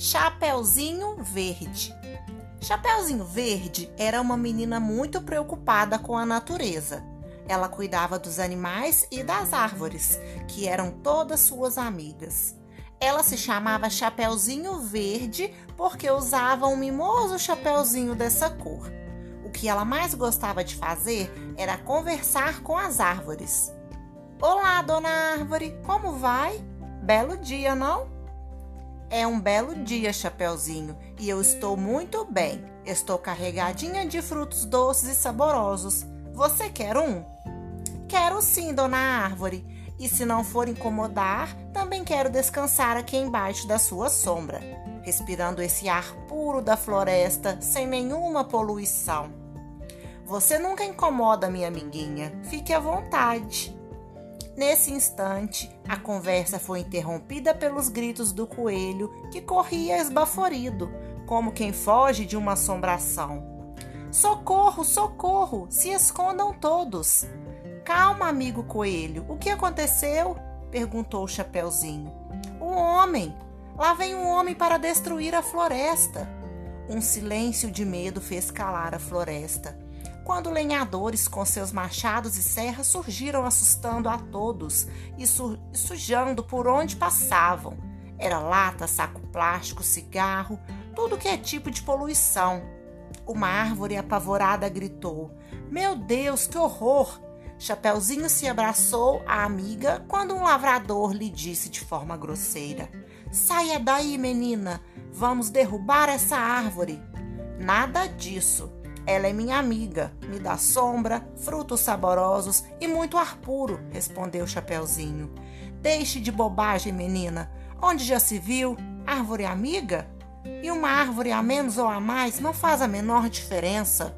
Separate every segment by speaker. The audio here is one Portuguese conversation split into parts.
Speaker 1: Chapeuzinho Verde. Chapeuzinho Verde era uma menina muito preocupada com a natureza. Ela cuidava dos animais e das árvores, que eram todas suas amigas. Ela se chamava Chapeuzinho Verde porque usava um mimoso chapeuzinho dessa cor. O que ela mais gostava de fazer era conversar com as árvores. Olá, dona árvore, como vai? Belo dia, não? É um belo dia, Chapeuzinho, e eu estou muito bem. Estou carregadinha de frutos doces e saborosos. Você quer um? Quero sim, dona Árvore. E se não for incomodar, também quero descansar aqui embaixo da sua sombra, respirando esse ar puro da floresta sem nenhuma poluição. Você nunca incomoda, minha amiguinha. Fique à vontade. Nesse instante, a conversa foi interrompida pelos gritos do coelho, que corria esbaforido, como quem foge de uma assombração. Socorro, socorro! Se escondam todos! Calma, amigo coelho, o que aconteceu? perguntou o Chapeuzinho. Um homem! Lá vem um homem para destruir a floresta. Um silêncio de medo fez calar a floresta quando lenhadores com seus machados e serras surgiram assustando a todos e su sujando por onde passavam. Era lata, saco plástico, cigarro, tudo que é tipo de poluição. Uma árvore apavorada gritou: Meu Deus, que horror! Chapeuzinho se abraçou à amiga quando um lavrador lhe disse de forma grosseira: Saia daí, menina! Vamos derrubar essa árvore! Nada disso. Ela é minha amiga, me dá sombra, frutos saborosos e muito ar puro, respondeu Chapeuzinho. Deixe de bobagem, menina. Onde já se viu? Árvore amiga? E uma árvore a menos ou a mais não faz a menor diferença.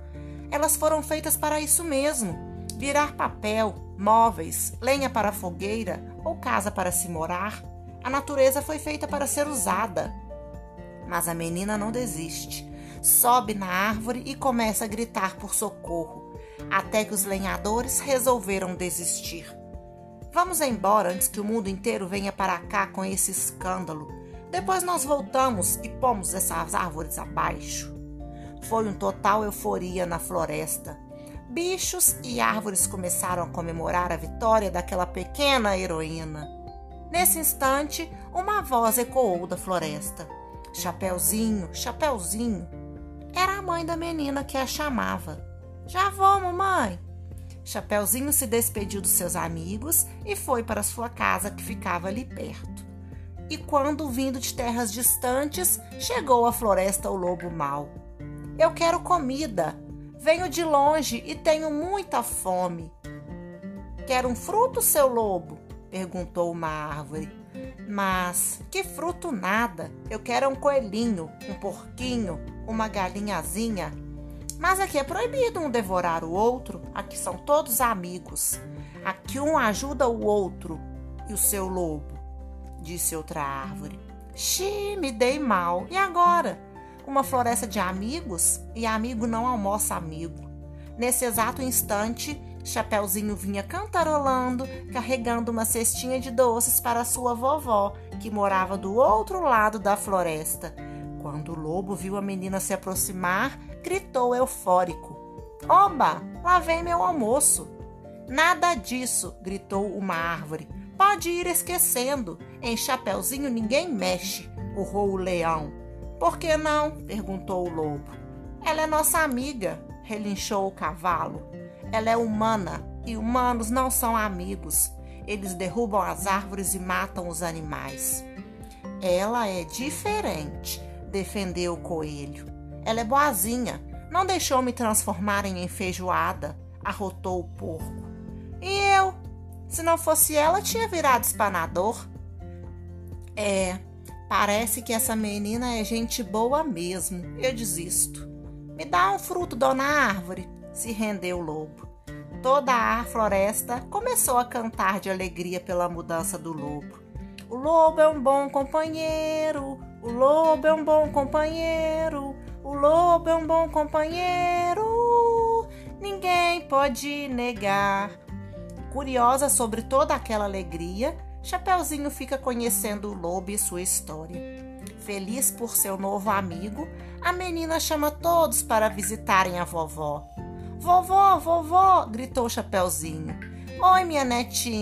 Speaker 1: Elas foram feitas para isso mesmo: virar papel, móveis, lenha para fogueira ou casa para se morar. A natureza foi feita para ser usada. Mas a menina não desiste sobe na árvore e começa a gritar por socorro, até que os lenhadores resolveram desistir. Vamos embora antes que o mundo inteiro venha para cá com esse escândalo. Depois nós voltamos e pomos essas árvores abaixo. Foi um total euforia na floresta. Bichos e árvores começaram a comemorar a vitória daquela pequena heroína. Nesse instante, uma voz ecoou da floresta: Chapeuzinho, Chapeuzinho, era a mãe da menina que a chamava. Já vou, mamãe. Chapeuzinho se despediu dos seus amigos e foi para sua casa que ficava ali perto. E quando, vindo de terras distantes, chegou à floresta o lobo mau. Eu quero comida. Venho de longe e tenho muita fome. Quer um fruto, seu lobo? Perguntou uma árvore. Mas que fruto nada! Eu quero um coelhinho, um porquinho, uma galinhazinha. Mas aqui é proibido um devorar o outro, aqui são todos amigos. Aqui um ajuda o outro e o seu lobo, disse outra árvore. Xi, me dei mal. E agora? Uma floresta de amigos? E amigo não almoça amigo. Nesse exato instante, Chapeuzinho vinha cantarolando, carregando uma cestinha de doces para sua vovó, que morava do outro lado da floresta. Quando o lobo viu a menina se aproximar, gritou eufórico: Oba, lá vem meu almoço! Nada disso, gritou uma árvore. Pode ir esquecendo. Em Chapeuzinho ninguém mexe, urrou o leão. Por que não? perguntou o lobo. Ela é nossa amiga, relinchou o cavalo. Ela é humana e humanos não são amigos. Eles derrubam as árvores e matam os animais. Ela é diferente, defendeu o coelho. Ela é boazinha, não deixou me transformar em feijoada, arrotou o porco. E eu? Se não fosse ela, tinha virado espanador. É, parece que essa menina é gente boa mesmo. Eu desisto. Me dá um fruto, dona árvore, se rendeu o lobo. Toda a floresta começou a cantar de alegria pela mudança do lobo. O lobo é um bom companheiro, o lobo é um bom companheiro, o lobo é um bom companheiro, ninguém pode negar. Curiosa sobre toda aquela alegria, Chapeuzinho fica conhecendo o lobo e sua história. Feliz por seu novo amigo, a menina chama todos para visitarem a vovó. Vovó, vovó! gritou Chapeuzinho. Oi, minha netinha.